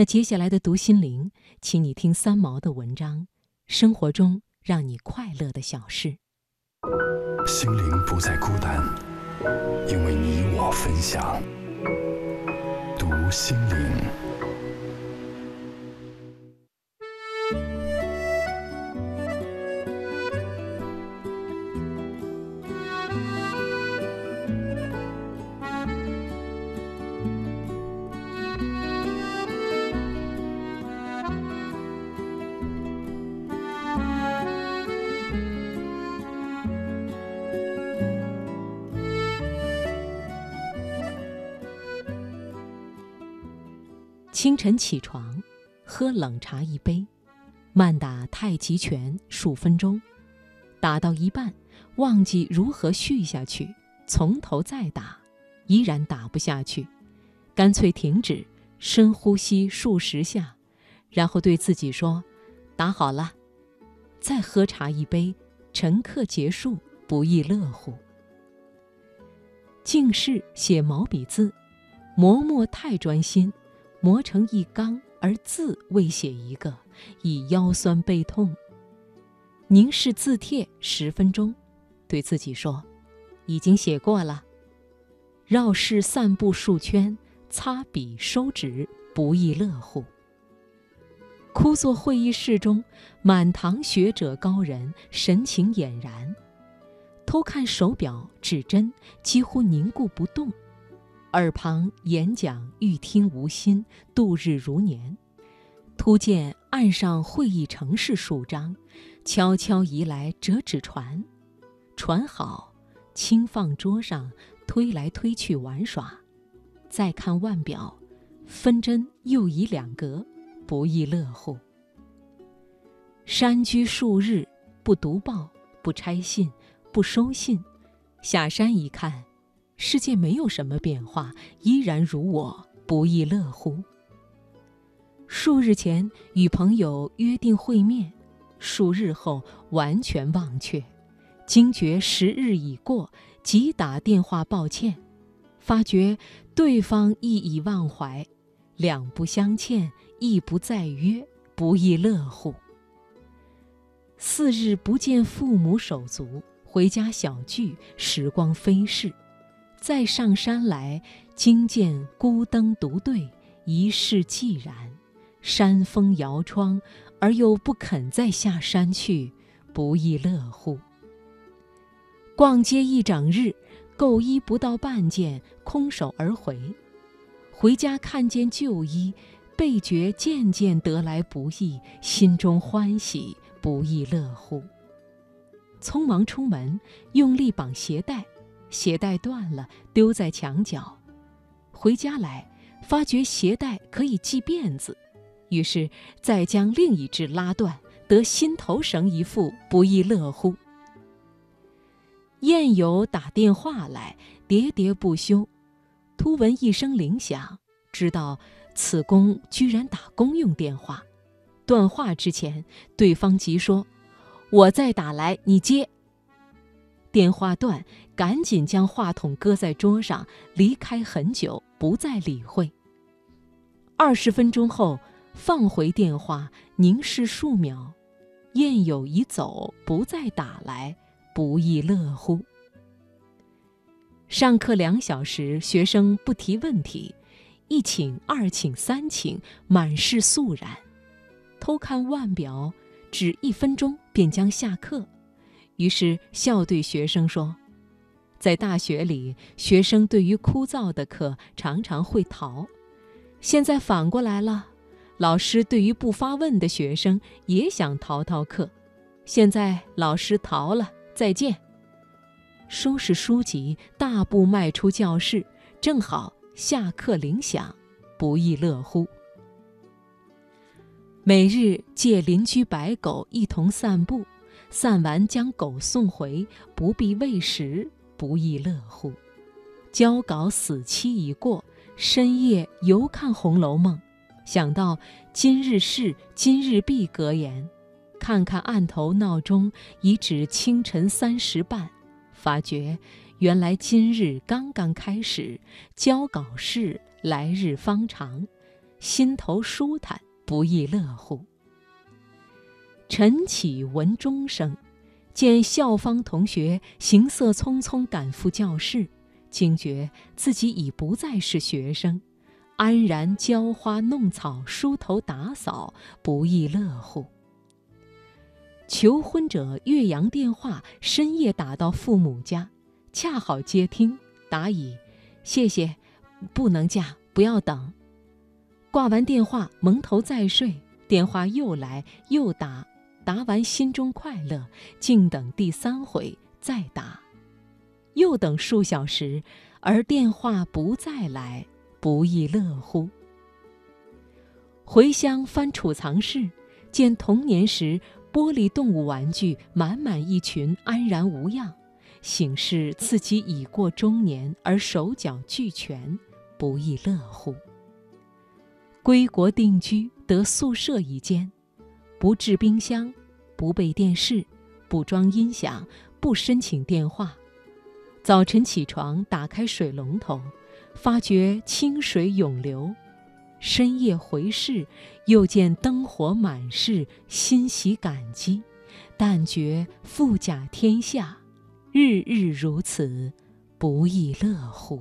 那接下来的读心灵，请你听三毛的文章《生活中让你快乐的小事》。心灵不再孤单，因为你我分享。读心灵。清晨起床，喝冷茶一杯，慢打太极拳数分钟，打到一半忘记如何续下去，从头再打，依然打不下去，干脆停止，深呼吸数十下，然后对自己说：“打好了。”再喝茶一杯，晨课结束，不亦乐乎。静视写毛笔字，磨墨太专心。磨成一缸，而字未写一个，已腰酸背痛。凝视字帖十分钟，对自己说：“已经写过了。”绕室散步数圈，擦笔收纸，不亦乐乎。枯坐会议室中，满堂学者高人，神情俨然。偷看手表指针，几乎凝固不动。耳旁演讲，欲听无心，度日如年。突见岸上会议程式数张，悄悄移来折纸船，船好，轻放桌上，推来推去玩耍。再看腕表，分针又移两格，不亦乐乎。山居数日，不读报，不拆信，不收信，下山一看。世界没有什么变化，依然如我，不亦乐乎。数日前与朋友约定会面，数日后完全忘却，惊觉时日已过，即打电话抱歉，发觉对方亦已忘怀，两不相欠，亦不再约，不亦乐乎。四日不见父母手足，回家小聚，时光飞逝。再上山来，惊见孤灯独对，一世寂然。山风摇窗，而又不肯再下山去，不亦乐乎？逛街一整日，购衣不到半件，空手而回。回家看见旧衣，倍觉件件得来不易，心中欢喜，不亦乐乎？匆忙出门，用力绑鞋带。鞋带断了，丢在墙角。回家来，发觉鞋带可以系辫子，于是再将另一只拉断，得心头绳一副，不亦乐乎？宴友打电话来，喋喋不休。突闻一声铃响，知道此公居然打公用电话。断话之前，对方即说：“我再打来，你接。”电话断，赶紧将话筒搁在桌上，离开很久，不再理会。二十分钟后，放回电话，凝视数秒，宴友已走，不再打来，不亦乐乎？上课两小时，学生不提问题，一请、二请、三请，满是肃然。偷看腕表，只一分钟便将下课。于是笑对学生说：“在大学里，学生对于枯燥的课常常会逃；现在反过来了，老师对于不发问的学生也想逃逃课。现在老师逃了，再见。”收拾书籍，大步迈出教室，正好下课铃响，不亦乐乎。每日借邻居白狗一同散步。散完将狗送回，不必喂食，不亦乐乎？交稿死期已过，深夜犹看《红楼梦》，想到今日事今日毕格言，看看案头闹钟，已指清晨三时半，发觉原来今日刚刚开始，交稿事来日方长，心头舒坦，不亦乐乎。晨起闻钟声，见校方同学行色匆匆赶赴教室，惊觉自己已不再是学生，安然浇花弄草、梳头打扫，不亦乐乎。求婚者岳阳电话深夜打到父母家，恰好接听，答以：“谢谢，不能嫁，不要等。”挂完电话，蒙头再睡，电话又来又打，答完心中快乐，静等第三回再答，又等数小时，而电话不再来，不亦乐乎。回乡翻储藏室，见童年时。玻璃动物玩具满满一群，安然无恙，醒示自己已过中年而手脚俱全，不亦乐乎。归国定居，得宿舍一间，不置冰箱，不备电视，不装音响，不申请电话。早晨起床，打开水龙头，发觉清水涌流。深夜回视，又见灯火满室，欣喜感激，但觉富甲天下，日日如此，不亦乐乎。